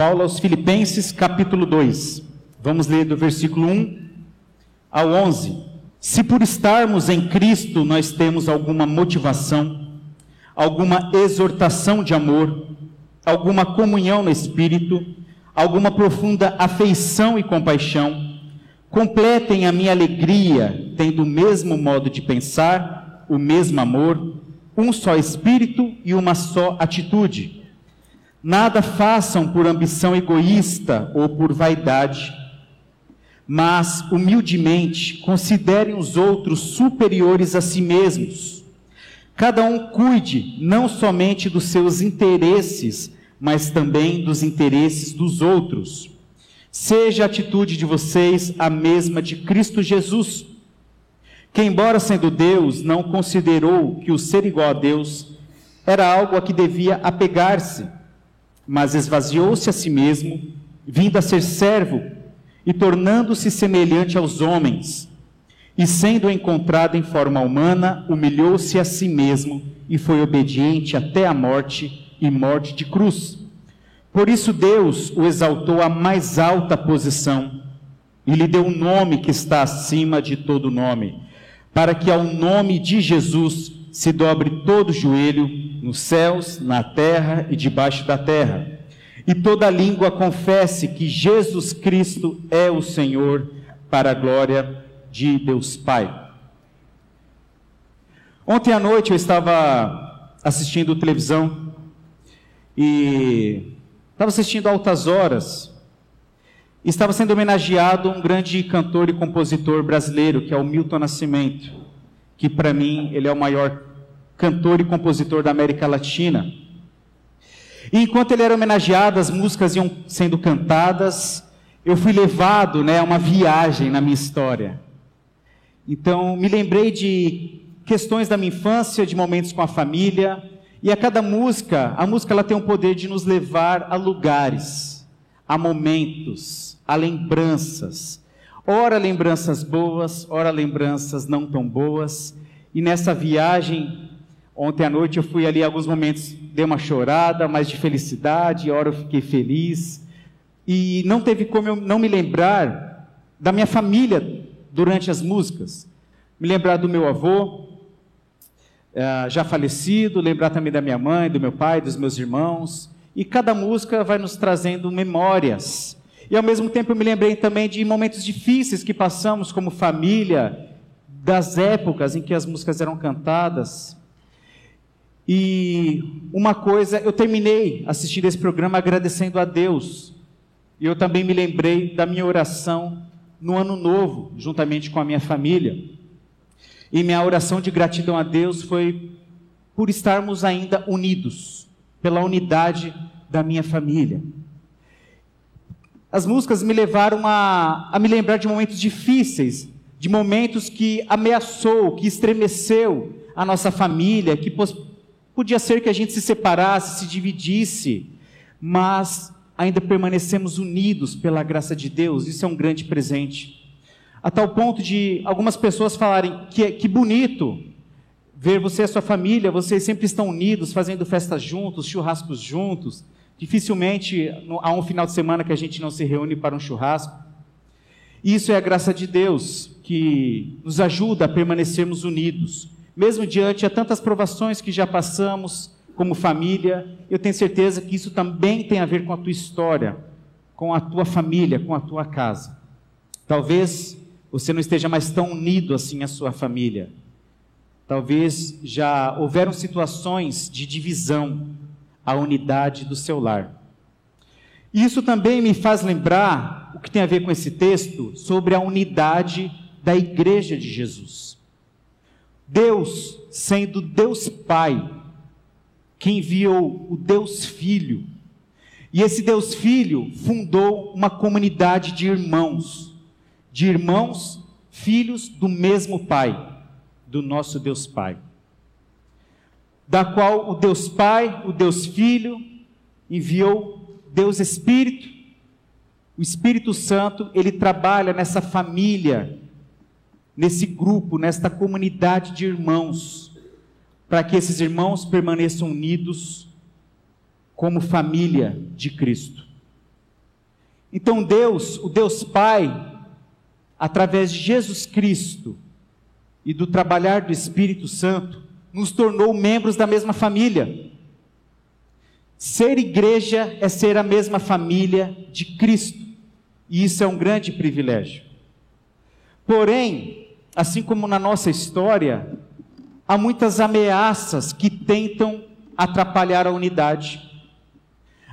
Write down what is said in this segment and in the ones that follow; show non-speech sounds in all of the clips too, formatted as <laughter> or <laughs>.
Paulo aos Filipenses, capítulo 2. Vamos ler do versículo 1 ao 11. Se por estarmos em Cristo nós temos alguma motivação, alguma exortação de amor, alguma comunhão no Espírito, alguma profunda afeição e compaixão, completem a minha alegria, tendo o mesmo modo de pensar, o mesmo amor, um só Espírito e uma só atitude Nada façam por ambição egoísta ou por vaidade, mas humildemente considerem os outros superiores a si mesmos. Cada um cuide não somente dos seus interesses, mas também dos interesses dos outros. Seja a atitude de vocês a mesma de Cristo Jesus, que, embora sendo Deus, não considerou que o ser igual a Deus era algo a que devia apegar-se mas esvaziou-se a si mesmo, vindo a ser servo e tornando-se semelhante aos homens. E sendo encontrado em forma humana, humilhou-se a si mesmo e foi obediente até a morte e morte de cruz. Por isso Deus o exaltou à mais alta posição e lhe deu um nome que está acima de todo nome, para que ao nome de Jesus se dobre todo joelho nos céus, na terra e debaixo da terra. E toda língua confesse que Jesus Cristo é o Senhor, para a glória de Deus Pai. Ontem à noite eu estava assistindo televisão e estava assistindo Altas Horas. Estava sendo homenageado um grande cantor e compositor brasileiro, que é o Milton Nascimento, que para mim ele é o maior cantor e compositor da América Latina. E enquanto ele era homenageado, as músicas iam sendo cantadas, eu fui levado né, a uma viagem na minha história. Então, me lembrei de questões da minha infância, de momentos com a família, e a cada música, a música ela tem o poder de nos levar a lugares, a momentos, a lembranças. Ora lembranças boas, ora lembranças não tão boas. E nessa viagem Ontem à noite eu fui ali alguns momentos, dei uma chorada, mas de felicidade, a hora eu fiquei feliz. E não teve como eu não me lembrar da minha família durante as músicas. Me lembrar do meu avô, eh, já falecido, lembrar também da minha mãe, do meu pai, dos meus irmãos. E cada música vai nos trazendo memórias. E ao mesmo tempo eu me lembrei também de momentos difíceis que passamos como família, das épocas em que as músicas eram cantadas. E uma coisa, eu terminei assistindo esse programa agradecendo a Deus. E eu também me lembrei da minha oração no ano novo, juntamente com a minha família. E minha oração de gratidão a Deus foi por estarmos ainda unidos, pela unidade da minha família. As músicas me levaram a, a me lembrar de momentos difíceis, de momentos que ameaçou, que estremeceu a nossa família, que Podia ser que a gente se separasse, se dividisse, mas ainda permanecemos unidos pela graça de Deus, isso é um grande presente. A tal ponto de algumas pessoas falarem que, que bonito ver você e a sua família, vocês sempre estão unidos, fazendo festas juntos, churrascos juntos. Dificilmente há um final de semana que a gente não se reúne para um churrasco. Isso é a graça de Deus que nos ajuda a permanecermos unidos mesmo diante de tantas provações que já passamos como família, eu tenho certeza que isso também tem a ver com a tua história, com a tua família, com a tua casa. Talvez você não esteja mais tão unido assim à sua família. Talvez já houveram situações de divisão à unidade do seu lar. Isso também me faz lembrar o que tem a ver com esse texto sobre a unidade da igreja de Jesus. Deus, sendo Deus Pai, que enviou o Deus Filho, e esse Deus Filho fundou uma comunidade de irmãos, de irmãos, filhos do mesmo Pai, do nosso Deus Pai, da qual o Deus Pai, o Deus Filho, enviou Deus Espírito, o Espírito Santo, ele trabalha nessa família nesse grupo, nesta comunidade de irmãos, para que esses irmãos permaneçam unidos como família de Cristo. Então Deus, o Deus Pai, através de Jesus Cristo e do trabalhar do Espírito Santo, nos tornou membros da mesma família. Ser igreja é ser a mesma família de Cristo, e isso é um grande privilégio. Porém, assim como na nossa história, há muitas ameaças que tentam atrapalhar a unidade.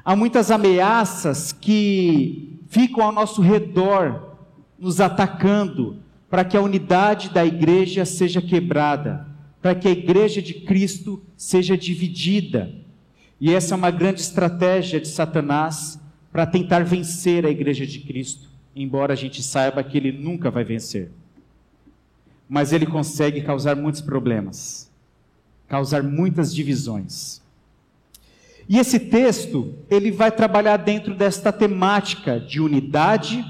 Há muitas ameaças que ficam ao nosso redor, nos atacando, para que a unidade da igreja seja quebrada, para que a igreja de Cristo seja dividida. E essa é uma grande estratégia de Satanás para tentar vencer a igreja de Cristo, embora a gente saiba que ele nunca vai vencer. Mas ele consegue causar muitos problemas, causar muitas divisões. E esse texto, ele vai trabalhar dentro desta temática de unidade,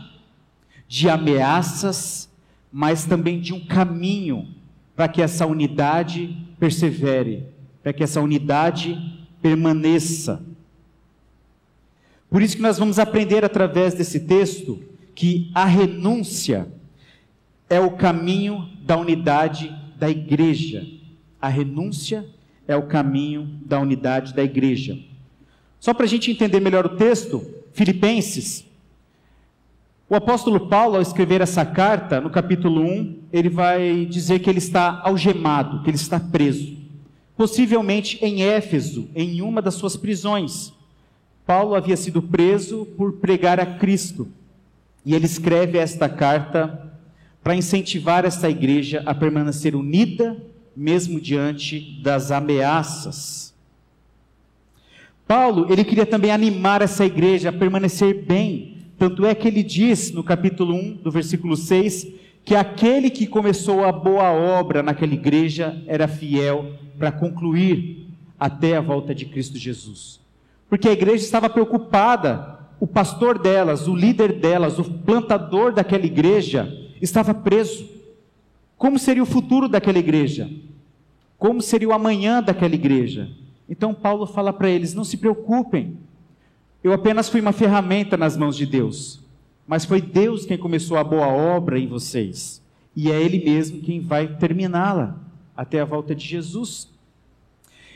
de ameaças, mas também de um caminho para que essa unidade persevere, para que essa unidade permaneça. Por isso que nós vamos aprender através desse texto que a renúncia é o caminho da unidade da igreja. A renúncia é o caminho da unidade da igreja. Só para a gente entender melhor o texto, Filipenses, o apóstolo Paulo, ao escrever essa carta, no capítulo 1, ele vai dizer que ele está algemado, que ele está preso. Possivelmente em Éfeso, em uma das suas prisões. Paulo havia sido preso por pregar a Cristo. E ele escreve esta carta para incentivar essa igreja a permanecer unida, mesmo diante das ameaças. Paulo, ele queria também animar essa igreja a permanecer bem, tanto é que ele diz no capítulo 1, do versículo 6, que aquele que começou a boa obra naquela igreja era fiel para concluir até a volta de Cristo Jesus. Porque a igreja estava preocupada, o pastor delas, o líder delas, o plantador daquela igreja estava preso. Como seria o futuro daquela igreja? Como seria o amanhã daquela igreja? Então Paulo fala para eles: não se preocupem, eu apenas fui uma ferramenta nas mãos de Deus, mas foi Deus quem começou a boa obra em vocês, e é Ele mesmo quem vai terminá-la até a volta de Jesus.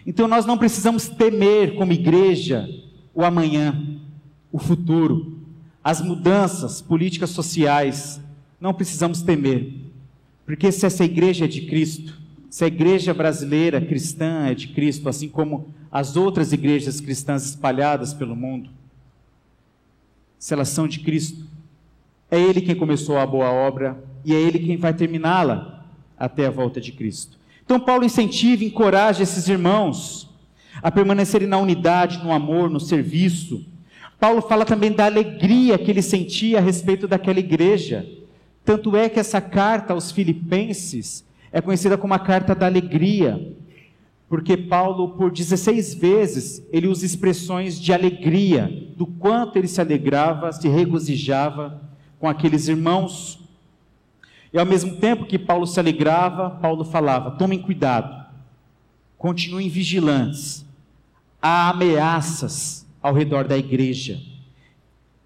Então nós não precisamos temer como igreja o amanhã, o futuro, as mudanças políticas sociais, não precisamos temer, porque se essa igreja é de Cristo, se a igreja brasileira cristã é de Cristo, assim como as outras igrejas cristãs espalhadas pelo mundo, se elas são de Cristo, é Ele quem começou a boa obra e é Ele quem vai terminá-la até a volta de Cristo. Então, Paulo incentiva e encoraja esses irmãos a permanecerem na unidade, no amor, no serviço. Paulo fala também da alegria que ele sentia a respeito daquela igreja. Tanto é que essa carta aos Filipenses é conhecida como a carta da alegria, porque Paulo, por 16 vezes, ele usa expressões de alegria, do quanto ele se alegrava, se regozijava com aqueles irmãos. E ao mesmo tempo que Paulo se alegrava, Paulo falava: tomem cuidado, continuem vigilantes, há ameaças ao redor da igreja,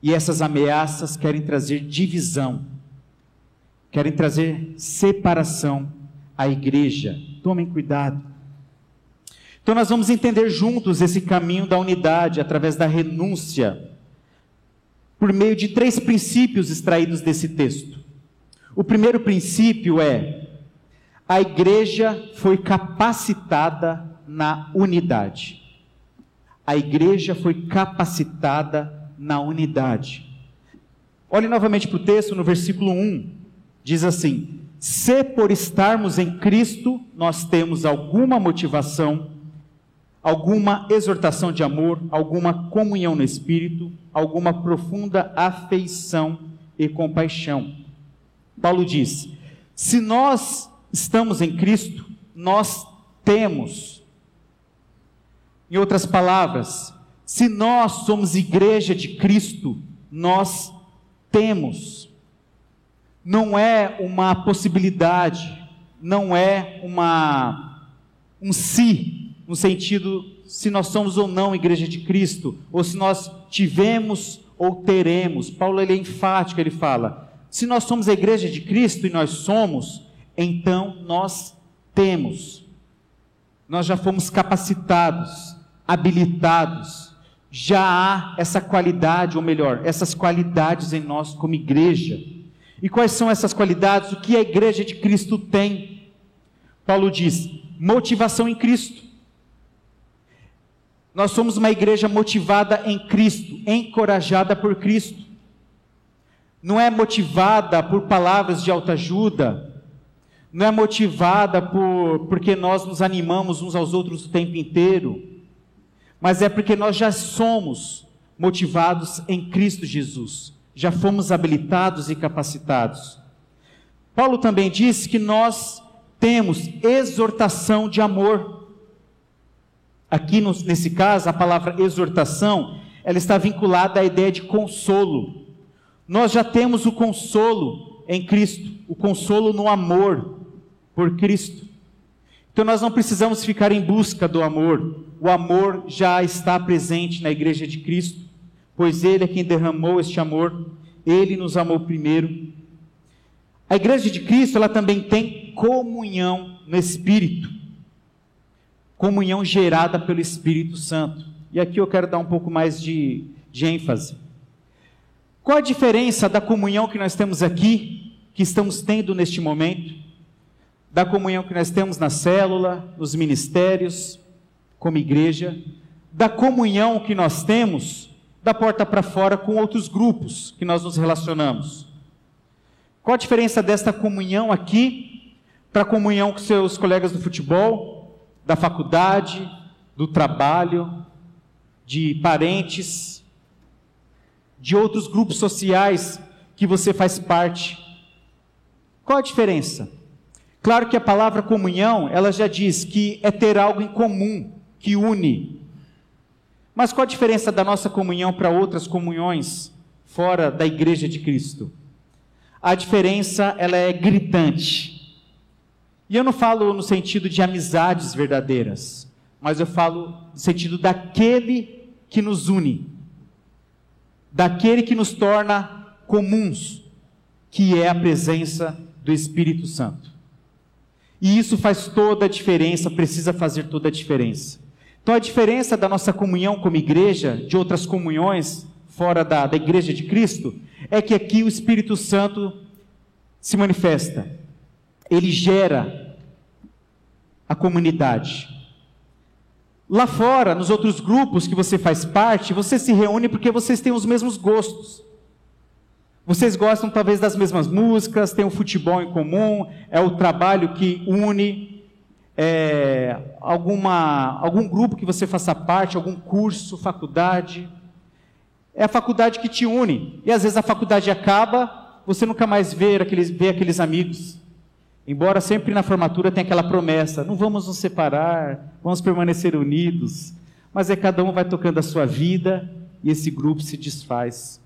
e essas ameaças querem trazer divisão, querem trazer separação a igreja. Tomem cuidado. Então, nós vamos entender juntos esse caminho da unidade através da renúncia, por meio de três princípios extraídos desse texto. O primeiro princípio é: a igreja foi capacitada na unidade. A igreja foi capacitada na unidade. Olhe novamente para o texto, no versículo 1, diz assim: se por estarmos em Cristo nós temos alguma motivação, alguma exortação de amor, alguma comunhão no Espírito, alguma profunda afeição e compaixão. Paulo diz: se nós estamos em Cristo, nós temos. Em outras palavras, se nós somos igreja de Cristo, nós temos não é uma possibilidade, não é uma um se, no sentido se nós somos ou não igreja de Cristo, ou se nós tivemos ou teremos. Paulo ele é enfático, ele fala: se nós somos a igreja de Cristo e nós somos, então nós temos. Nós já fomos capacitados, habilitados, já há essa qualidade, ou melhor, essas qualidades em nós como igreja. E quais são essas qualidades? O que a igreja de Cristo tem? Paulo diz: motivação em Cristo. Nós somos uma igreja motivada em Cristo, encorajada por Cristo. Não é motivada por palavras de autoajuda, não é motivada por porque nós nos animamos uns aos outros o tempo inteiro, mas é porque nós já somos motivados em Cristo Jesus, já fomos habilitados e capacitados. Paulo também disse que nós temos exortação de amor. Aqui nesse caso, a palavra exortação, ela está vinculada à ideia de consolo. Nós já temos o consolo em Cristo, o consolo no amor por Cristo. Então nós não precisamos ficar em busca do amor. O amor já está presente na igreja de Cristo, pois ele é quem derramou este amor, ele nos amou primeiro. A igreja de Cristo, ela também tem comunhão no espírito. Comunhão gerada pelo Espírito Santo. E aqui eu quero dar um pouco mais de, de ênfase. Qual a diferença da comunhão que nós temos aqui, que estamos tendo neste momento, da comunhão que nós temos na célula, nos ministérios, como igreja, da comunhão que nós temos da porta para fora com outros grupos que nós nos relacionamos. Qual a diferença desta comunhão aqui para a comunhão com seus colegas do futebol, da faculdade, do trabalho, de parentes, de outros grupos sociais que você faz parte? Qual a diferença? Claro que a palavra comunhão, ela já diz que é ter algo em comum, que une. Mas qual a diferença da nossa comunhão para outras comunhões fora da igreja de Cristo? A diferença, ela é gritante. E eu não falo no sentido de amizades verdadeiras, mas eu falo no sentido daquele que nos une, daquele que nos torna comuns, que é a presença do Espírito Santo. E isso faz toda a diferença, precisa fazer toda a diferença. Então, a diferença da nossa comunhão como igreja, de outras comunhões fora da, da igreja de Cristo, é que aqui o Espírito Santo se manifesta. Ele gera a comunidade. Lá fora, nos outros grupos que você faz parte, você se reúne porque vocês têm os mesmos gostos. Vocês gostam talvez das mesmas músicas, tem o futebol em comum, é o trabalho que une, é, alguma, algum grupo que você faça parte, algum curso, faculdade. É a faculdade que te une. E às vezes a faculdade acaba, você nunca mais vê aqueles, vê aqueles amigos. Embora sempre na formatura tenha aquela promessa: não vamos nos separar, vamos permanecer unidos. Mas é cada um vai tocando a sua vida e esse grupo se desfaz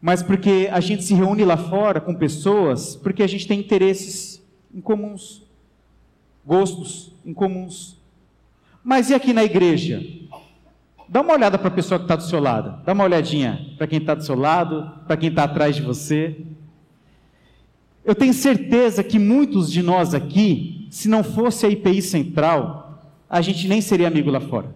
mas porque a gente se reúne lá fora com pessoas, porque a gente tem interesses em comuns, gostos em comuns. Mas e aqui na igreja? Dá uma olhada para a pessoa que está do seu lado, dá uma olhadinha para quem está do seu lado, para quem está atrás de você. Eu tenho certeza que muitos de nós aqui, se não fosse a IPI central, a gente nem seria amigo lá fora.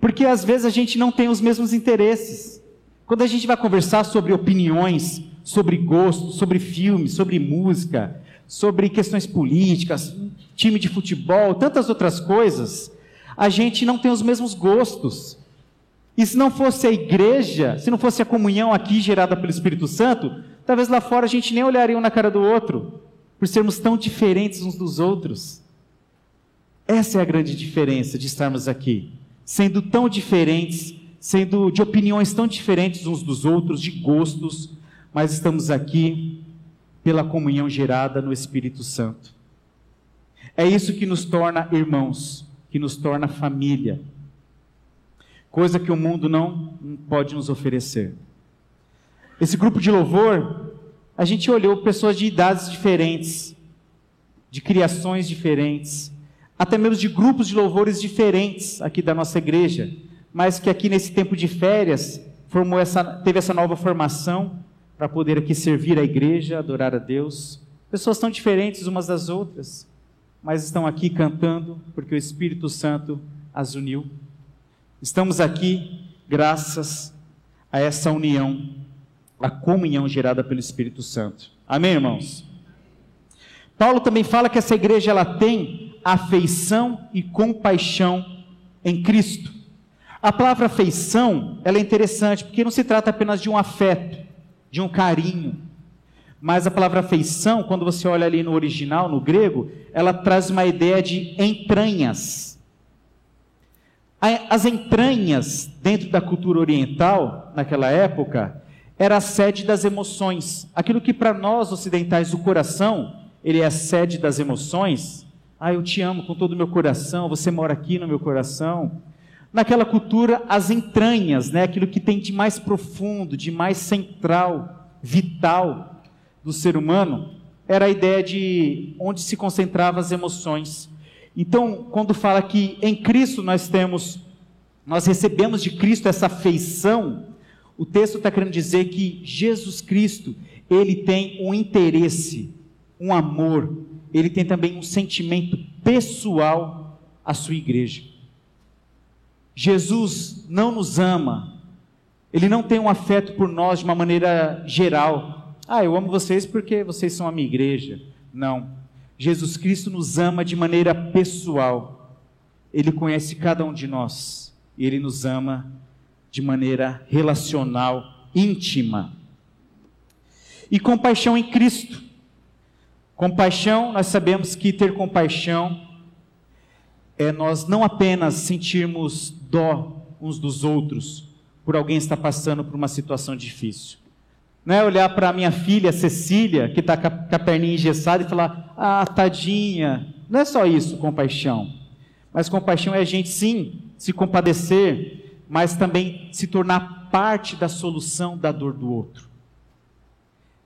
Porque às vezes a gente não tem os mesmos interesses. Quando a gente vai conversar sobre opiniões, sobre gosto, sobre filmes, sobre música, sobre questões políticas, time de futebol, tantas outras coisas, a gente não tem os mesmos gostos. E se não fosse a igreja, se não fosse a comunhão aqui gerada pelo Espírito Santo, talvez lá fora a gente nem olharia um na cara do outro, por sermos tão diferentes uns dos outros. Essa é a grande diferença de estarmos aqui, sendo tão diferentes sendo de opiniões tão diferentes uns dos outros, de gostos, mas estamos aqui pela comunhão gerada no Espírito Santo. É isso que nos torna irmãos, que nos torna família. Coisa que o mundo não pode nos oferecer. Esse grupo de louvor, a gente olhou pessoas de idades diferentes, de criações diferentes, até mesmo de grupos de louvores diferentes aqui da nossa igreja mas que aqui nesse tempo de férias formou essa, teve essa nova formação para poder aqui servir a igreja, adorar a Deus. Pessoas tão diferentes umas das outras, mas estão aqui cantando porque o Espírito Santo as uniu. Estamos aqui graças a essa união, a comunhão gerada pelo Espírito Santo. Amém, irmãos? Paulo também fala que essa igreja ela tem afeição e compaixão em Cristo. A palavra afeição, ela é interessante, porque não se trata apenas de um afeto, de um carinho. Mas a palavra afeição, quando você olha ali no original, no grego, ela traz uma ideia de entranhas. As entranhas, dentro da cultura oriental, naquela época, era a sede das emoções. Aquilo que para nós ocidentais, o coração, ele é a sede das emoções. Ah, eu te amo com todo o meu coração, você mora aqui no meu coração naquela cultura as entranhas, né? aquilo que tem de mais profundo, de mais central, vital do ser humano, era a ideia de onde se concentravam as emoções. Então, quando fala que em Cristo nós temos, nós recebemos de Cristo essa afeição, o texto está querendo dizer que Jesus Cristo, ele tem um interesse, um amor, ele tem também um sentimento pessoal à sua igreja. Jesus não nos ama, Ele não tem um afeto por nós de uma maneira geral. Ah, eu amo vocês porque vocês são a minha igreja. Não. Jesus Cristo nos ama de maneira pessoal. Ele conhece cada um de nós. E Ele nos ama de maneira relacional, íntima. E compaixão em Cristo. Compaixão, nós sabemos que ter compaixão é nós não apenas sentirmos dó uns dos outros por alguém estar passando por uma situação difícil. Não é olhar para a minha filha Cecília, que está com a perninha engessada, e falar, ah, tadinha. Não é só isso, compaixão. Mas compaixão é a gente, sim, se compadecer, mas também se tornar parte da solução da dor do outro.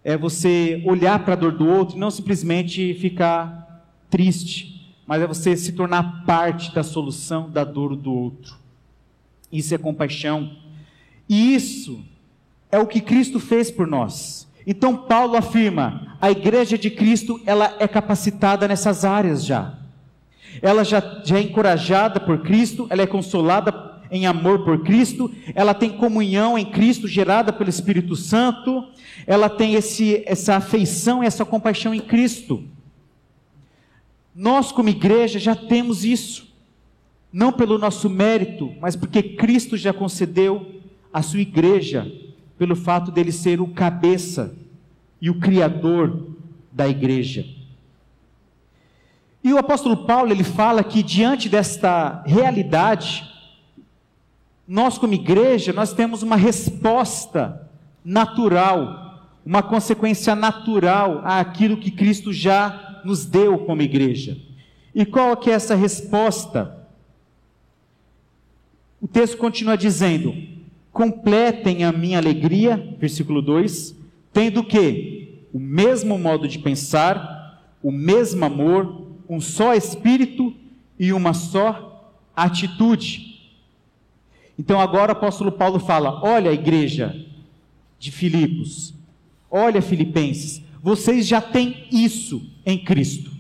É você olhar para a dor do outro e não simplesmente ficar triste, mas é você se tornar parte da solução da dor do outro. Isso é compaixão. E isso é o que Cristo fez por nós. Então Paulo afirma: a igreja de Cristo, ela é capacitada nessas áreas já. Ela já, já é encorajada por Cristo, ela é consolada em amor por Cristo, ela tem comunhão em Cristo gerada pelo Espírito Santo, ela tem esse, essa afeição, essa compaixão em Cristo. Nós, como igreja, já temos isso, não pelo nosso mérito, mas porque Cristo já concedeu à sua igreja, pelo fato dele ser o cabeça e o criador da igreja. E o apóstolo Paulo, ele fala que diante desta realidade, nós como igreja, nós temos uma resposta natural, uma consequência natural àquilo que Cristo já nos deu como igreja. E qual que é essa resposta? O texto continua dizendo: completem a minha alegria, versículo 2, tendo que o mesmo modo de pensar, o mesmo amor, um só espírito e uma só atitude. Então agora o apóstolo Paulo fala: olha a igreja de Filipos, olha Filipenses, vocês já têm isso em Cristo.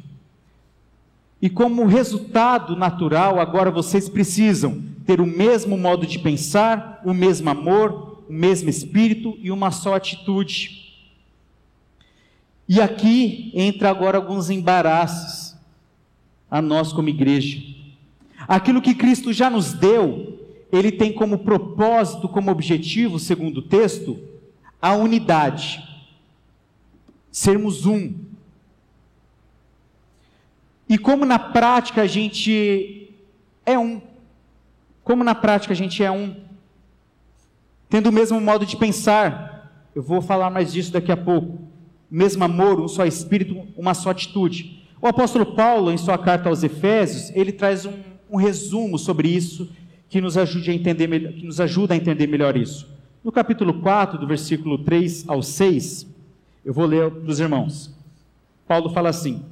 E como resultado natural, agora vocês precisam ter o mesmo modo de pensar, o mesmo amor, o mesmo espírito e uma só atitude. E aqui entra agora alguns embaraços a nós como igreja. Aquilo que Cristo já nos deu, ele tem como propósito, como objetivo, segundo o texto, a unidade sermos um. E como na prática a gente é um. Como na prática a gente é um. Tendo o mesmo modo de pensar. Eu vou falar mais disso daqui a pouco. Mesmo amor, um só espírito, uma só atitude. O apóstolo Paulo, em sua carta aos Efésios, ele traz um, um resumo sobre isso que nos, ajude a entender, que nos ajuda a entender melhor isso. No capítulo 4, do versículo 3 ao 6, eu vou ler para os irmãos. Paulo fala assim: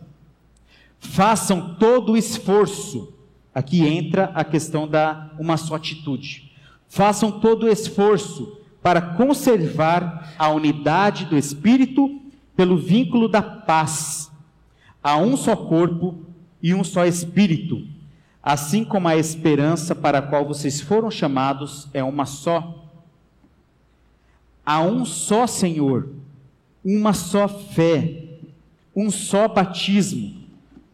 façam todo o esforço. Aqui entra a questão da uma só atitude. façam todo o esforço para conservar a unidade do Espírito pelo vínculo da paz. Há um só corpo e um só Espírito, assim como a esperança para a qual vocês foram chamados é uma só. Há um só Senhor, uma só fé, um só batismo,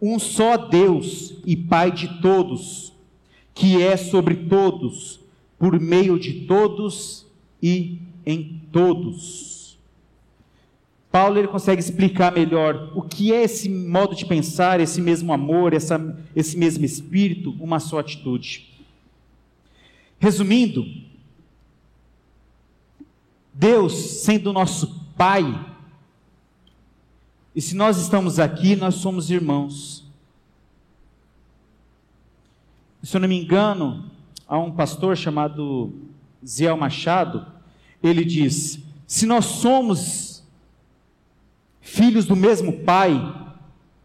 um só Deus e Pai de todos, que é sobre todos, por meio de todos e em todos. Paulo ele consegue explicar melhor o que é esse modo de pensar, esse mesmo amor, essa, esse mesmo espírito, uma só atitude. Resumindo, Deus sendo nosso Pai, e se nós estamos aqui, nós somos irmãos. Se eu não me engano, há um pastor chamado Ziel Machado, ele diz: se nós somos filhos do mesmo pai,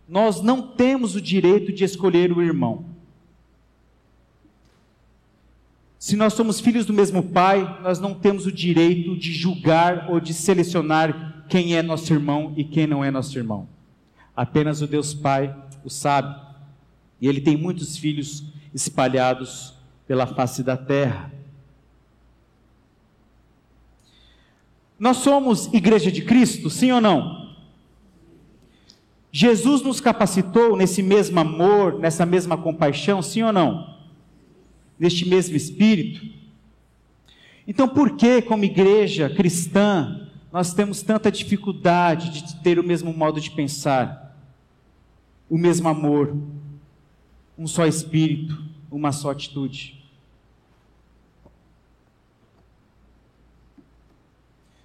nós não temos o direito de escolher o irmão. Se nós somos filhos do mesmo pai, nós não temos o direito de julgar ou de selecionar quem é nosso irmão e quem não é nosso irmão. Apenas o Deus Pai o sabe. E ele tem muitos filhos espalhados pela face da terra. Nós somos igreja de Cristo, sim ou não? Jesus nos capacitou nesse mesmo amor, nessa mesma compaixão, sim ou não? Neste mesmo espírito. Então, por que, como igreja cristã, nós temos tanta dificuldade de ter o mesmo modo de pensar, o mesmo amor, um só espírito, uma só atitude?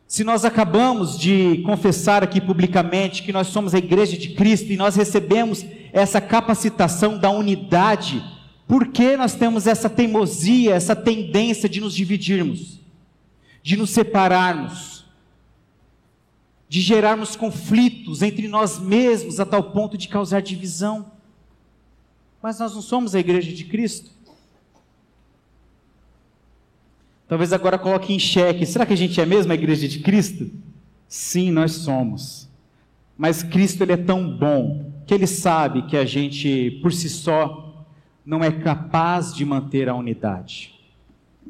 Se nós acabamos de confessar aqui publicamente que nós somos a igreja de Cristo e nós recebemos essa capacitação da unidade, por que nós temos essa teimosia, essa tendência de nos dividirmos, de nos separarmos, de gerarmos conflitos entre nós mesmos a tal ponto de causar divisão? Mas nós não somos a igreja de Cristo. Talvez agora coloque em xeque: será que a gente é mesmo a igreja de Cristo? Sim, nós somos. Mas Cristo ele é tão bom que ele sabe que a gente, por si só, não é capaz de manter a unidade.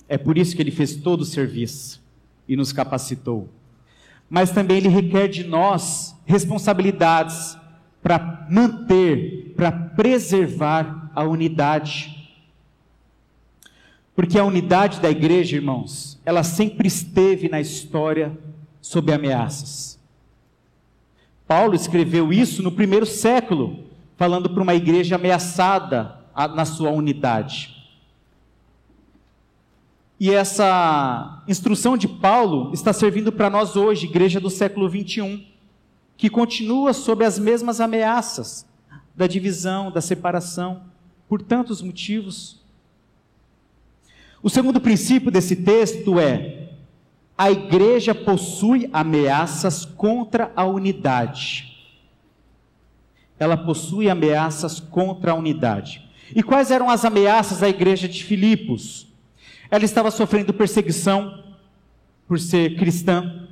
É por isso que ele fez todo o serviço e nos capacitou. Mas também ele requer de nós responsabilidades para manter, para preservar a unidade. Porque a unidade da igreja, irmãos, ela sempre esteve na história sob ameaças. Paulo escreveu isso no primeiro século, falando para uma igreja ameaçada na sua unidade. E essa instrução de Paulo está servindo para nós hoje, igreja do século 21, que continua sob as mesmas ameaças da divisão, da separação, por tantos motivos. O segundo princípio desse texto é: a igreja possui ameaças contra a unidade. Ela possui ameaças contra a unidade. E quais eram as ameaças da igreja de Filipos? Ela estava sofrendo perseguição por ser cristã.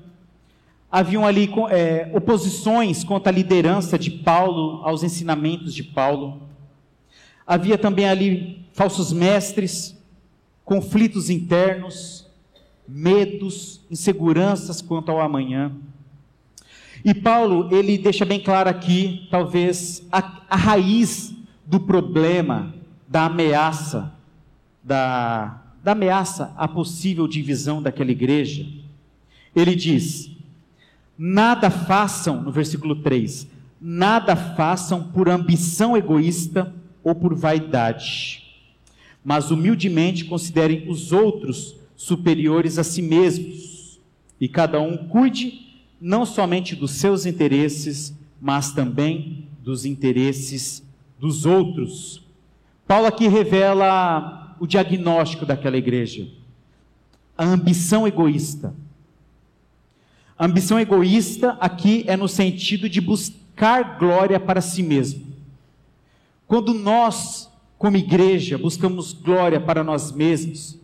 Haviam ali é, oposições contra a liderança de Paulo, aos ensinamentos de Paulo. Havia também ali falsos mestres conflitos internos, medos, inseguranças quanto ao amanhã. E Paulo, ele deixa bem claro aqui, talvez, a, a raiz do problema, da ameaça, da, da ameaça à possível divisão daquela igreja. Ele diz: nada façam, no versículo 3, nada façam por ambição egoísta ou por vaidade mas humildemente considerem os outros superiores a si mesmos, e cada um cuide não somente dos seus interesses, mas também dos interesses dos outros. Paulo aqui revela o diagnóstico daquela igreja. A ambição egoísta. A ambição egoísta aqui é no sentido de buscar glória para si mesmo. Quando nós como igreja, buscamos glória para nós mesmos,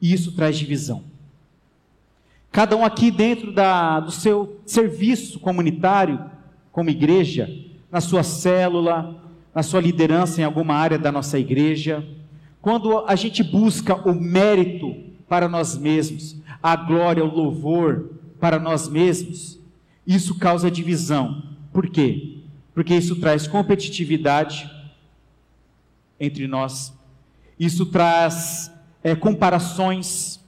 E isso traz divisão. Cada um aqui dentro da, do seu serviço comunitário, como igreja, na sua célula, na sua liderança em alguma área da nossa igreja, quando a gente busca o mérito para nós mesmos, a glória, o louvor para nós mesmos, isso causa divisão. Por quê? Porque isso traz competitividade entre nós, isso traz é, comparações,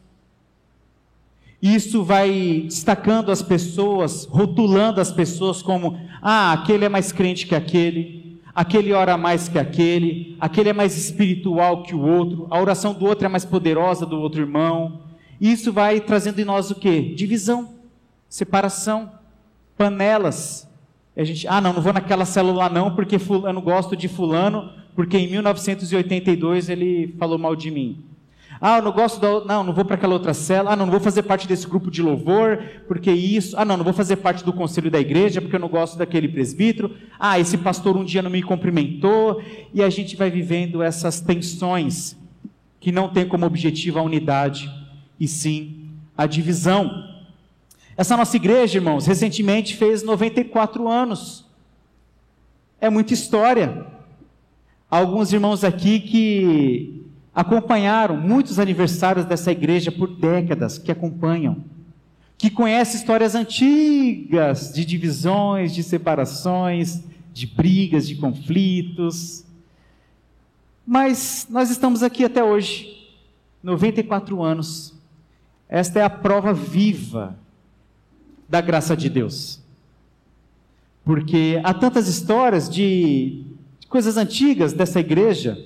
isso vai destacando as pessoas, rotulando as pessoas como: ah, aquele é mais crente que aquele, aquele ora mais que aquele, aquele é mais espiritual que o outro, a oração do outro é mais poderosa do outro irmão. Isso vai trazendo em nós o que? Divisão, separação, panelas. A gente, ah, não, não vou naquela célula não, porque eu não gosto de fulano, porque em 1982 ele falou mal de mim. Ah, eu não gosto da. Não, não vou para aquela outra cela. Ah, não, não vou fazer parte desse grupo de louvor, porque isso. Ah, não, não vou fazer parte do conselho da igreja, porque eu não gosto daquele presbítero. Ah, esse pastor um dia não me cumprimentou. E a gente vai vivendo essas tensões que não tem como objetivo a unidade, e sim a divisão. Essa nossa igreja, irmãos, recentemente fez 94 anos. É muita história. Alguns irmãos aqui que acompanharam muitos aniversários dessa igreja por décadas, que acompanham, que conhecem histórias antigas de divisões, de separações, de brigas, de conflitos. Mas nós estamos aqui até hoje, 94 anos. Esta é a prova viva da graça de Deus. Porque há tantas histórias de coisas antigas dessa igreja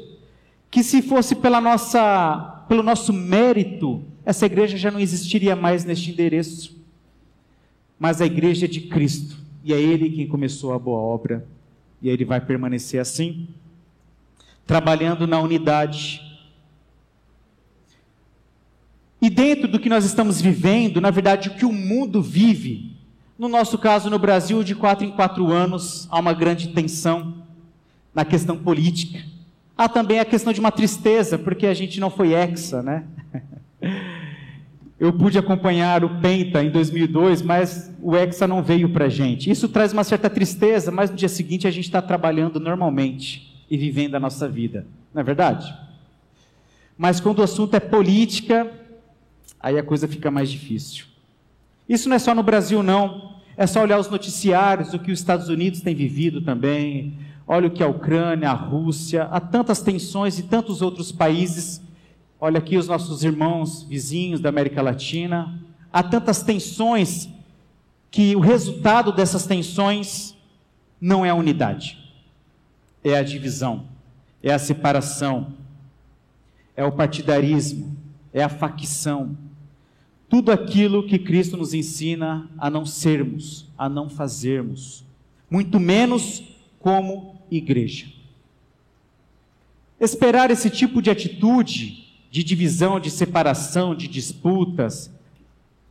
que se fosse pela nossa, pelo nosso mérito, essa igreja já não existiria mais neste endereço. Mas a igreja é de Cristo, e é Ele quem começou a boa obra, e Ele vai permanecer assim, trabalhando na unidade. E dentro do que nós estamos vivendo, na verdade, o que o mundo vive, no nosso caso no Brasil, de quatro em quatro anos, há uma grande tensão na questão política. Há também a questão de uma tristeza, porque a gente não foi hexa, né? <laughs> Eu pude acompanhar o Penta em 2002, mas o Hexa não veio para a gente. Isso traz uma certa tristeza, mas no dia seguinte a gente está trabalhando normalmente e vivendo a nossa vida, não é verdade? Mas quando o assunto é política, aí a coisa fica mais difícil. Isso não é só no Brasil, não. É só olhar os noticiários, o que os Estados Unidos têm vivido também, Olha o que a Ucrânia, a Rússia, há tantas tensões e tantos outros países. Olha aqui os nossos irmãos vizinhos da América Latina. Há tantas tensões que o resultado dessas tensões não é a unidade, é a divisão, é a separação, é o partidarismo, é a facção. Tudo aquilo que Cristo nos ensina a não sermos, a não fazermos, muito menos como igreja. Esperar esse tipo de atitude, de divisão, de separação, de disputas,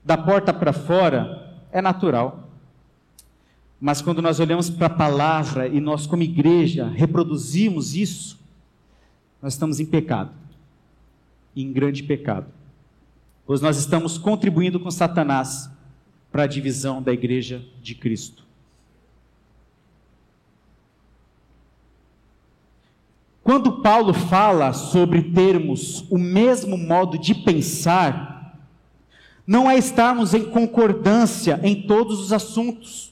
da porta para fora, é natural. Mas quando nós olhamos para a palavra e nós, como igreja, reproduzimos isso, nós estamos em pecado, em grande pecado. Pois nós estamos contribuindo com Satanás para a divisão da igreja de Cristo. Quando Paulo fala sobre termos o mesmo modo de pensar, não é estarmos em concordância em todos os assuntos,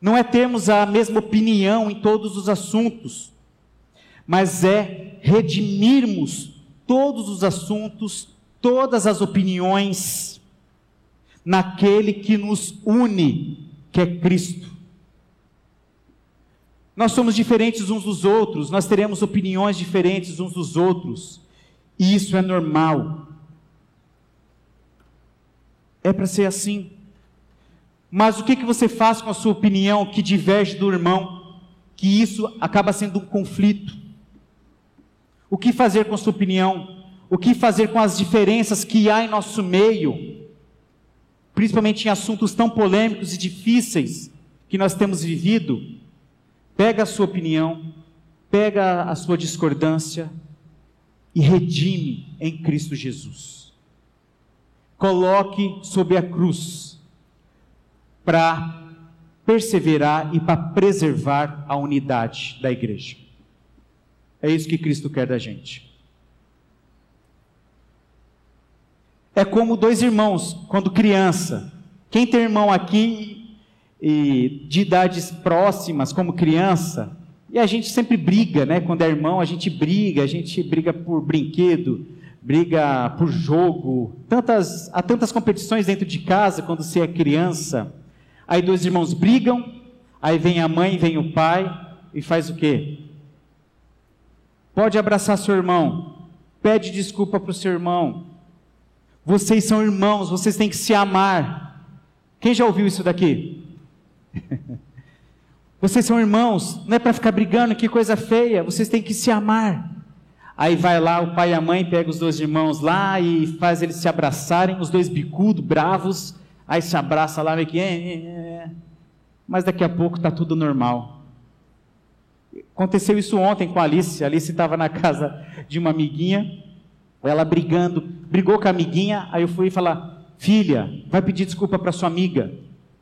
não é termos a mesma opinião em todos os assuntos, mas é redimirmos todos os assuntos, todas as opiniões, naquele que nos une, que é Cristo. Nós somos diferentes uns dos outros, nós teremos opiniões diferentes uns dos outros, e isso é normal. É para ser assim. Mas o que, que você faz com a sua opinião que diverge do irmão? Que isso acaba sendo um conflito. O que fazer com a sua opinião? O que fazer com as diferenças que há em nosso meio? Principalmente em assuntos tão polêmicos e difíceis que nós temos vivido. Pega a sua opinião, pega a sua discordância e redime em Cristo Jesus. Coloque sob a cruz para perseverar e para preservar a unidade da igreja. É isso que Cristo quer da gente. É como dois irmãos, quando criança. Quem tem irmão aqui e de idades próximas, como criança, e a gente sempre briga, né? Quando é irmão, a gente briga, a gente briga por brinquedo, briga por jogo. Tantas, há tantas competições dentro de casa quando você é criança. Aí dois irmãos brigam, aí vem a mãe, vem o pai e faz o quê? Pode abraçar seu irmão, pede desculpa para o seu irmão. Vocês são irmãos, vocês têm que se amar. Quem já ouviu isso daqui? <laughs> vocês são irmãos, não é para ficar brigando, que coisa feia, vocês têm que se amar. Aí vai lá o pai e a mãe, pega os dois irmãos lá e faz eles se abraçarem, os dois bicudos, bravos, aí se abraça lá meio que. É, é, é. Mas daqui a pouco está tudo normal. Aconteceu isso ontem com a Alice. A Alice estava na casa de uma amiguinha, ela brigando, brigou com a amiguinha. Aí eu fui falar: Filha, vai pedir desculpa para sua amiga,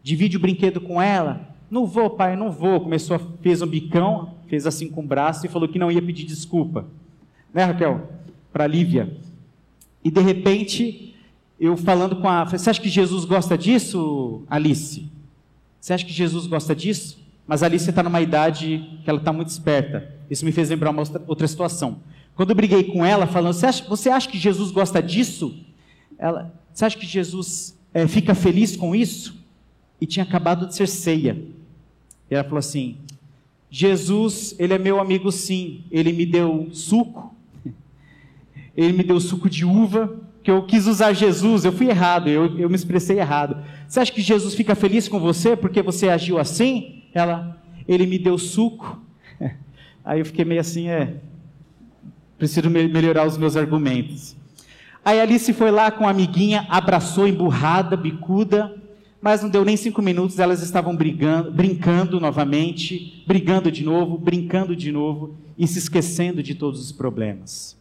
divide o brinquedo com ela. Não vou, pai, não vou. Começou, fez um bicão, fez assim com o braço e falou que não ia pedir desculpa. Né, Raquel? Para Lívia. E de repente, eu falando com a. Você acha que Jesus gosta disso, Alice? Você acha que Jesus gosta disso? Mas Alice está numa idade que ela está muito esperta. Isso me fez lembrar uma outra situação. Quando eu briguei com ela, falando, você acha, você acha que Jesus gosta disso? Ela, você acha que Jesus é, fica feliz com isso? E tinha acabado de ser ceia. E ela falou assim: Jesus, ele é meu amigo sim. Ele me deu suco, <laughs> ele me deu suco de uva, que eu quis usar Jesus, eu fui errado, eu, eu me expressei errado. Você acha que Jesus fica feliz com você porque você agiu assim? Ela, ele me deu suco. <laughs> Aí eu fiquei meio assim, é, preciso melhorar os meus argumentos. Aí Alice foi lá com a amiguinha, abraçou, emburrada, bicuda, mas não deu nem cinco minutos, elas estavam brigando, brincando novamente, brigando de novo, brincando de novo e se esquecendo de todos os problemas.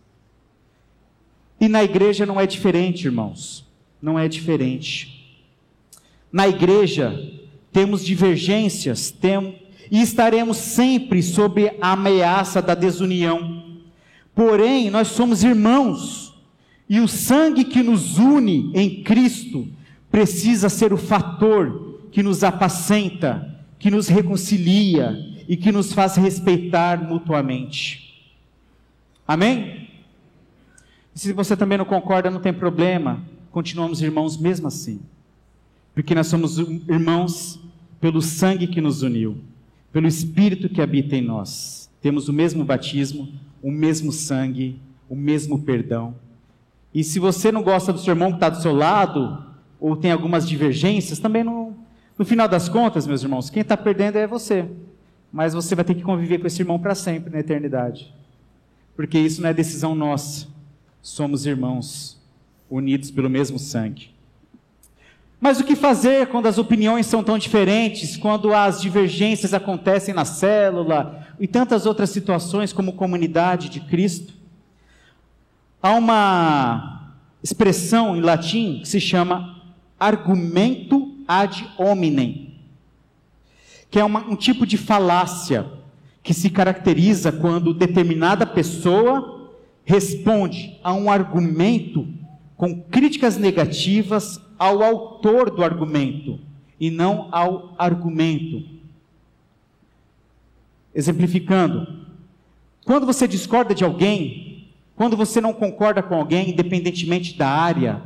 E na igreja não é diferente, irmãos. Não é diferente. Na igreja temos divergências, temos e estaremos sempre sob a ameaça da desunião. Porém, nós somos irmãos, e o sangue que nos une em Cristo precisa ser o fator que nos apacenta, que nos reconcilia e que nos faz respeitar mutuamente. Amém? Se você também não concorda, não tem problema. Continuamos irmãos mesmo assim. Porque nós somos irmãos pelo sangue que nos uniu, pelo Espírito que habita em nós. Temos o mesmo batismo, o mesmo sangue, o mesmo perdão. E se você não gosta do seu irmão que está do seu lado, ou tem algumas divergências, também não. No final das contas, meus irmãos, quem está perdendo é você. Mas você vai ter que conviver com esse irmão para sempre na eternidade. Porque isso não é decisão nossa somos irmãos, unidos pelo mesmo sangue. Mas o que fazer quando as opiniões são tão diferentes, quando as divergências acontecem na célula e tantas outras situações como comunidade de Cristo? Há uma expressão em latim que se chama argumento ad hominem, que é uma, um tipo de falácia que se caracteriza quando determinada pessoa responde a um argumento com críticas negativas ao autor do argumento e não ao argumento. Exemplificando, quando você discorda de alguém, quando você não concorda com alguém, independentemente da área,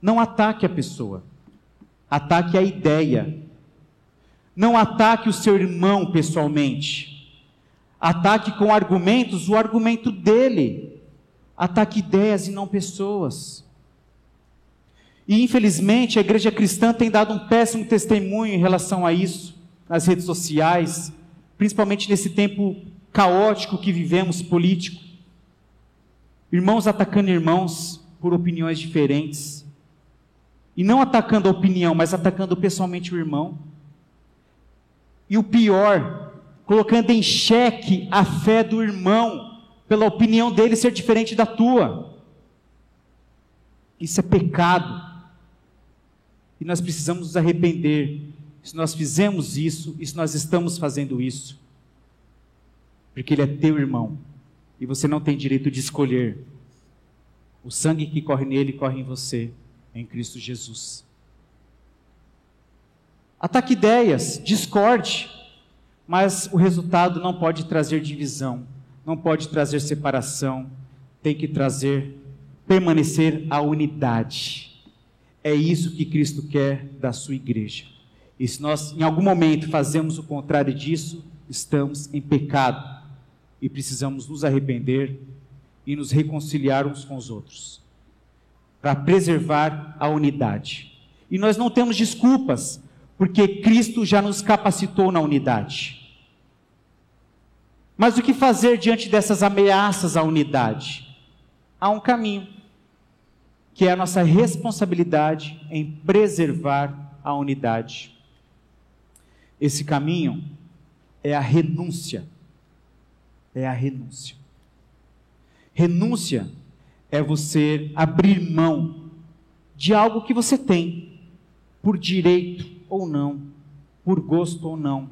não ataque a pessoa, ataque a ideia. Não ataque o seu irmão pessoalmente. Ataque com argumentos o argumento dele. Ataque ideias e não pessoas. E infelizmente a igreja cristã tem dado um péssimo testemunho em relação a isso nas redes sociais, principalmente nesse tempo caótico que vivemos político. Irmãos atacando irmãos por opiniões diferentes. E não atacando a opinião, mas atacando pessoalmente o irmão. E o pior, colocando em xeque a fé do irmão pela opinião dele ser diferente da tua. Isso é pecado. E nós precisamos nos arrepender. Se nós fizemos isso, e se nós estamos fazendo isso, porque ele é teu irmão, e você não tem direito de escolher. O sangue que corre nele corre em você, em Cristo Jesus. Ataque ideias, discorde, mas o resultado não pode trazer divisão, não pode trazer separação, tem que trazer, permanecer a unidade. É isso que Cristo quer da sua igreja. E se nós em algum momento fazemos o contrário disso, estamos em pecado e precisamos nos arrepender e nos reconciliar uns com os outros para preservar a unidade. E nós não temos desculpas, porque Cristo já nos capacitou na unidade. Mas o que fazer diante dessas ameaças à unidade? Há um caminho, que é a nossa responsabilidade em preservar a unidade. Esse caminho é a renúncia. É a renúncia. Renúncia é você abrir mão de algo que você tem, por direito ou não, por gosto ou não,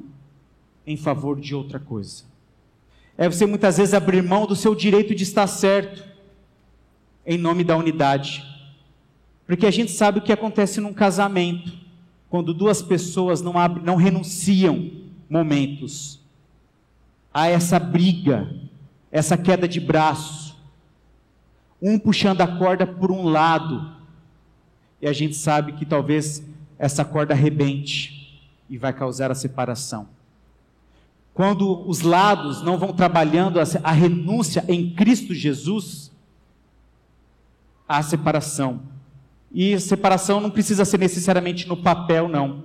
em favor de outra coisa. É você muitas vezes abrir mão do seu direito de estar certo, em nome da unidade. Porque a gente sabe o que acontece num casamento, quando duas pessoas não, não renunciam momentos a essa briga, essa queda de braço, um puxando a corda por um lado, e a gente sabe que talvez essa corda arrebente e vai causar a separação. Quando os lados não vão trabalhando a renúncia em Cristo Jesus, há separação. E separação não precisa ser necessariamente no papel, não.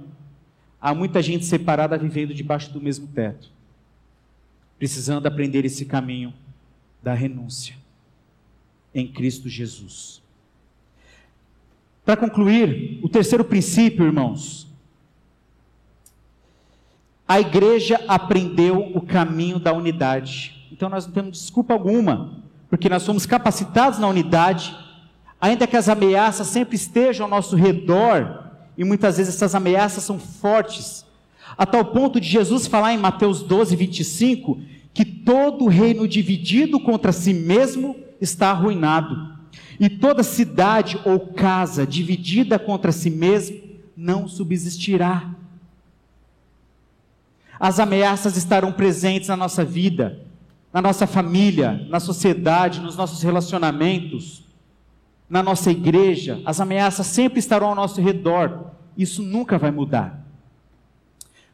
Há muita gente separada vivendo debaixo do mesmo teto, precisando aprender esse caminho da renúncia em Cristo Jesus. Para concluir, o terceiro princípio, irmãos, a igreja aprendeu o caminho da unidade. Então nós não temos desculpa alguma, porque nós somos capacitados na unidade ainda que as ameaças sempre estejam ao nosso redor, e muitas vezes essas ameaças são fortes, a tal ponto de Jesus falar em Mateus 12, 25, que todo reino dividido contra si mesmo está arruinado, e toda cidade ou casa dividida contra si mesmo não subsistirá. As ameaças estarão presentes na nossa vida, na nossa família, na sociedade, nos nossos relacionamentos na nossa igreja, as ameaças sempre estarão ao nosso redor. Isso nunca vai mudar.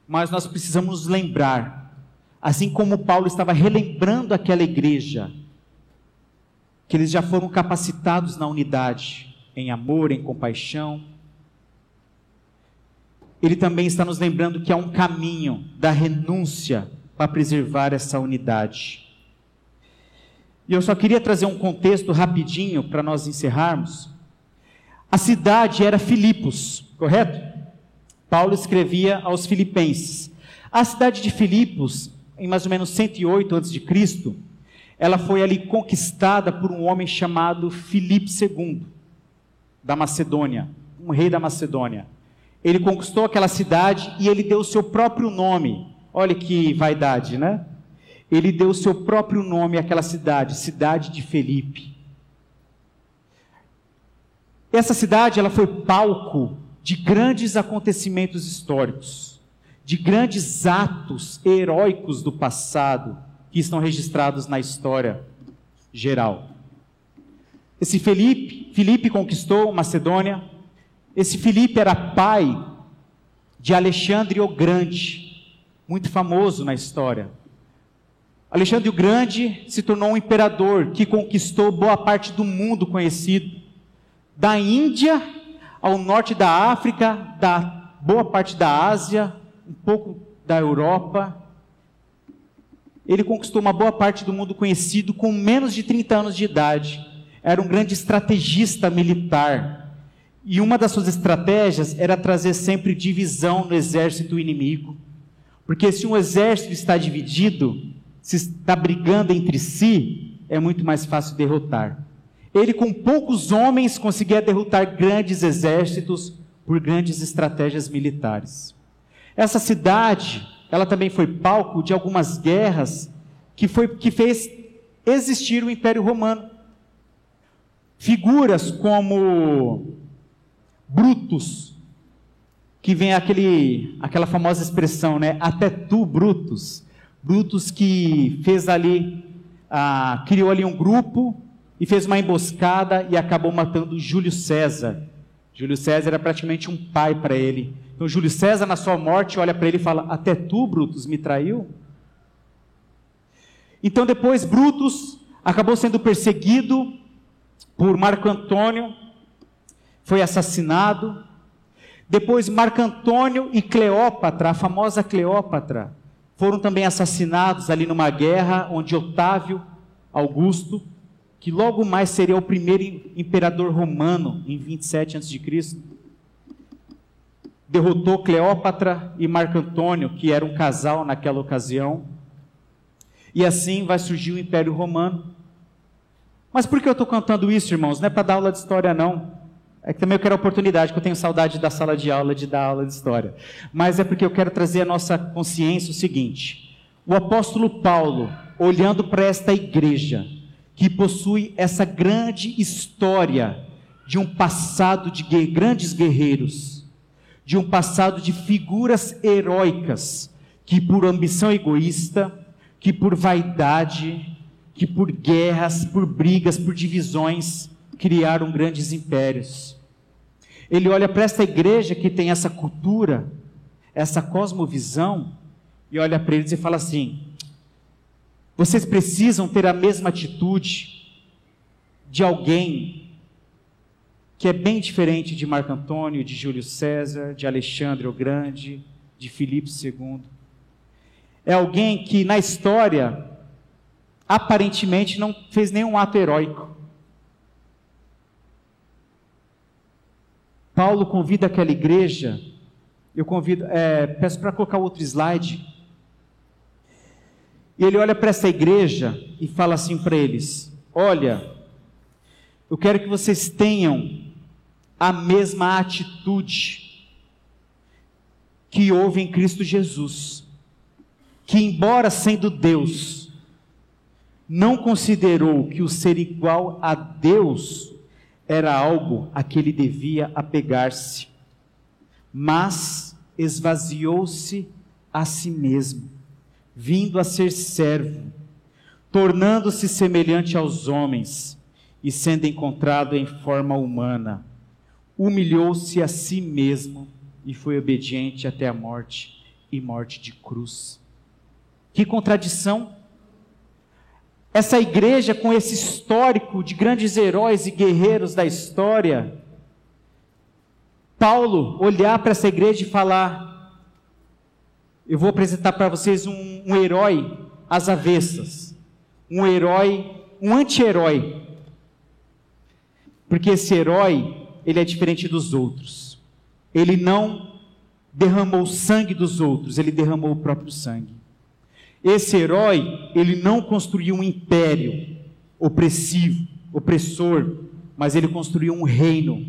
Mas nós precisamos lembrar, assim como Paulo estava relembrando aquela igreja, que eles já foram capacitados na unidade, em amor, em compaixão. Ele também está nos lembrando que há um caminho da renúncia para preservar essa unidade. E eu só queria trazer um contexto rapidinho para nós encerrarmos. A cidade era Filipos, correto? Paulo escrevia aos filipenses. A cidade de Filipos, em mais ou menos 108 a.C., ela foi ali conquistada por um homem chamado Filipe II, da Macedônia, um rei da Macedônia. Ele conquistou aquela cidade e ele deu o seu próprio nome. Olha que vaidade, né? Ele deu seu próprio nome àquela cidade, cidade de Felipe. Essa cidade ela foi palco de grandes acontecimentos históricos, de grandes atos heróicos do passado que estão registrados na história geral. Esse Felipe, Felipe conquistou Macedônia. Esse Felipe era pai de Alexandre o Grande, muito famoso na história. Alexandre o Grande se tornou um imperador que conquistou boa parte do mundo conhecido, da Índia ao norte da África, da boa parte da Ásia, um pouco da Europa. Ele conquistou uma boa parte do mundo conhecido com menos de 30 anos de idade. Era um grande estrategista militar. E uma das suas estratégias era trazer sempre divisão no exército inimigo. Porque se um exército está dividido, se está brigando entre si, é muito mais fácil derrotar. Ele, com poucos homens, conseguia derrotar grandes exércitos por grandes estratégias militares. Essa cidade, ela também foi palco de algumas guerras que, foi, que fez existir o Império Romano. Figuras como Brutus, que vem aquele, aquela famosa expressão, né? Até tu, Brutus. Brutus que fez ali, ah, criou ali um grupo e fez uma emboscada e acabou matando Júlio César. Júlio César era praticamente um pai para ele. Então Júlio César, na sua morte, olha para ele e fala: Até tu, Brutus, me traiu? Então depois Brutus acabou sendo perseguido por Marco Antônio, foi assassinado. Depois Marco Antônio e Cleópatra, a famosa Cleópatra, foram também assassinados ali numa guerra onde Otávio Augusto, que logo mais seria o primeiro imperador romano em 27 a.C., derrotou Cleópatra e Marco Antônio, que era um casal naquela ocasião. E assim vai surgir o Império Romano. Mas por que eu estou contando isso, irmãos? Não é para dar aula de história, não. É que também eu quero a oportunidade, que eu tenho saudade da sala de aula, de dar aula de história. Mas é porque eu quero trazer à nossa consciência o seguinte: o apóstolo Paulo, olhando para esta igreja, que possui essa grande história de um passado de grandes guerreiros, de um passado de figuras heróicas, que por ambição egoísta, que por vaidade, que por guerras, por brigas, por divisões, criaram grandes impérios. Ele olha para esta igreja que tem essa cultura, essa cosmovisão, e olha para eles e fala assim: vocês precisam ter a mesma atitude de alguém que é bem diferente de Marco Antônio, de Júlio César, de Alexandre o Grande, de Filipe II. É alguém que na história aparentemente não fez nenhum ato heróico. Paulo convida aquela igreja, eu convido, é, peço para colocar outro slide. E ele olha para essa igreja e fala assim para eles: Olha, eu quero que vocês tenham a mesma atitude que houve em Cristo Jesus, que, embora sendo Deus, não considerou que o ser igual a Deus era algo a que ele devia apegar-se, mas esvaziou-se a si mesmo, vindo a ser servo, tornando-se semelhante aos homens e sendo encontrado em forma humana, humilhou-se a si mesmo e foi obediente até a morte e morte de cruz. Que contradição! Essa igreja, com esse histórico de grandes heróis e guerreiros da história, Paulo olhar para essa igreja e falar: Eu vou apresentar para vocês um, um herói às avessas, um herói, um anti-herói. Porque esse herói, ele é diferente dos outros. Ele não derramou o sangue dos outros, ele derramou o próprio sangue. Esse herói, ele não construiu um império opressivo, opressor, mas ele construiu um reino,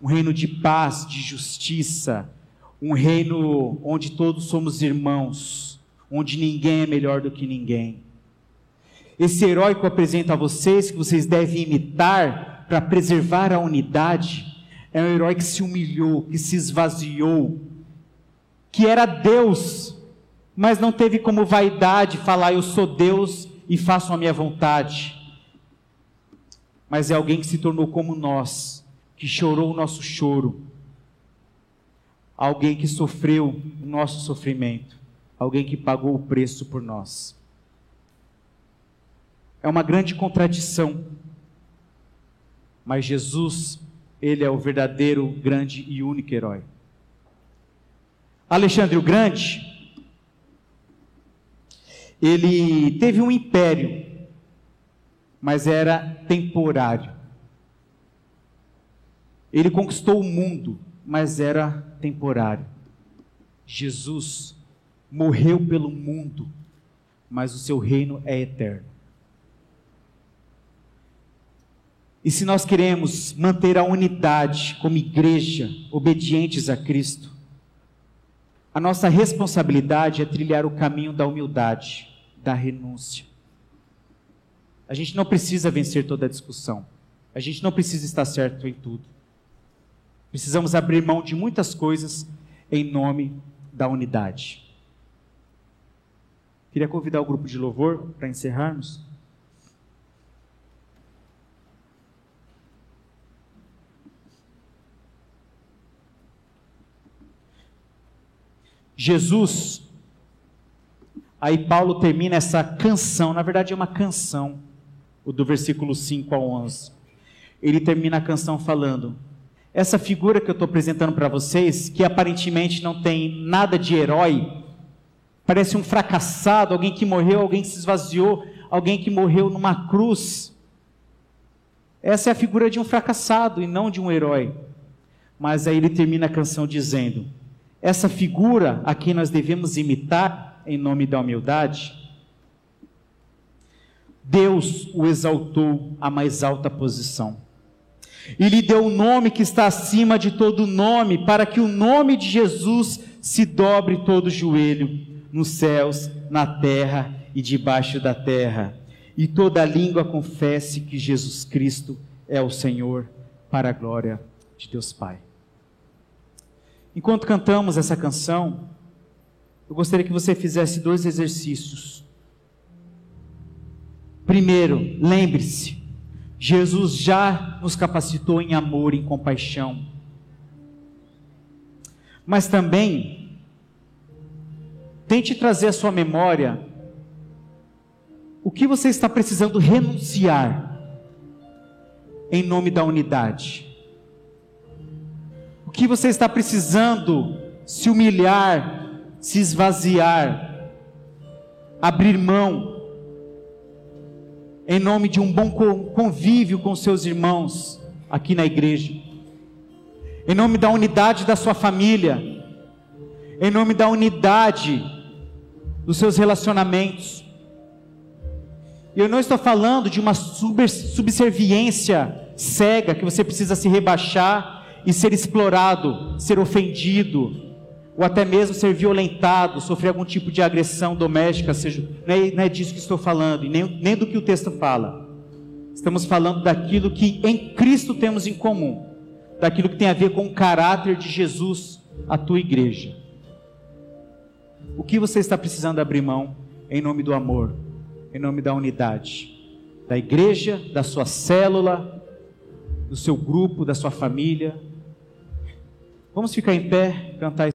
um reino de paz, de justiça, um reino onde todos somos irmãos, onde ninguém é melhor do que ninguém. Esse herói que eu apresento a vocês, que vocês devem imitar para preservar a unidade, é um herói que se humilhou, que se esvaziou, que era Deus, mas não teve como vaidade falar: Eu sou Deus e faço a minha vontade. Mas é alguém que se tornou como nós, que chorou o nosso choro, alguém que sofreu o nosso sofrimento, alguém que pagou o preço por nós. É uma grande contradição, mas Jesus, ele é o verdadeiro, grande e único herói. Alexandre o Grande, ele teve um império, mas era temporário. Ele conquistou o mundo, mas era temporário. Jesus morreu pelo mundo, mas o seu reino é eterno. E se nós queremos manter a unidade como igreja, obedientes a Cristo, a nossa responsabilidade é trilhar o caminho da humildade, da renúncia. A gente não precisa vencer toda a discussão. A gente não precisa estar certo em tudo. Precisamos abrir mão de muitas coisas em nome da unidade. Queria convidar o grupo de louvor para encerrarmos. Jesus, aí Paulo termina essa canção, na verdade é uma canção, o do versículo 5 ao 11. Ele termina a canção falando: essa figura que eu estou apresentando para vocês, que aparentemente não tem nada de herói, parece um fracassado, alguém que morreu, alguém que se esvaziou, alguém que morreu numa cruz. Essa é a figura de um fracassado e não de um herói. Mas aí ele termina a canção dizendo: essa figura a quem nós devemos imitar em nome da humildade, Deus o exaltou à mais alta posição. E lhe deu o um nome que está acima de todo nome, para que o nome de Jesus se dobre todo joelho, nos céus, na terra e debaixo da terra, e toda língua confesse que Jesus Cristo é o Senhor, para a glória de Deus Pai. Enquanto cantamos essa canção, eu gostaria que você fizesse dois exercícios. Primeiro, lembre-se, Jesus já nos capacitou em amor, em compaixão. Mas também, tente trazer à sua memória o que você está precisando renunciar em nome da unidade. Que você está precisando se humilhar, se esvaziar, abrir mão, em nome de um bom convívio com seus irmãos aqui na igreja, em nome da unidade da sua família, em nome da unidade dos seus relacionamentos. Eu não estou falando de uma subserviência cega que você precisa se rebaixar e ser explorado, ser ofendido, ou até mesmo ser violentado, sofrer algum tipo de agressão doméstica, seja, não é, não é disso que estou falando, nem, nem do que o texto fala. Estamos falando daquilo que em Cristo temos em comum, daquilo que tem a ver com o caráter de Jesus, a tua igreja. O que você está precisando abrir mão em nome do amor, em nome da unidade, da igreja, da sua célula, do seu grupo, da sua família, Vamos ficar em pé, cantar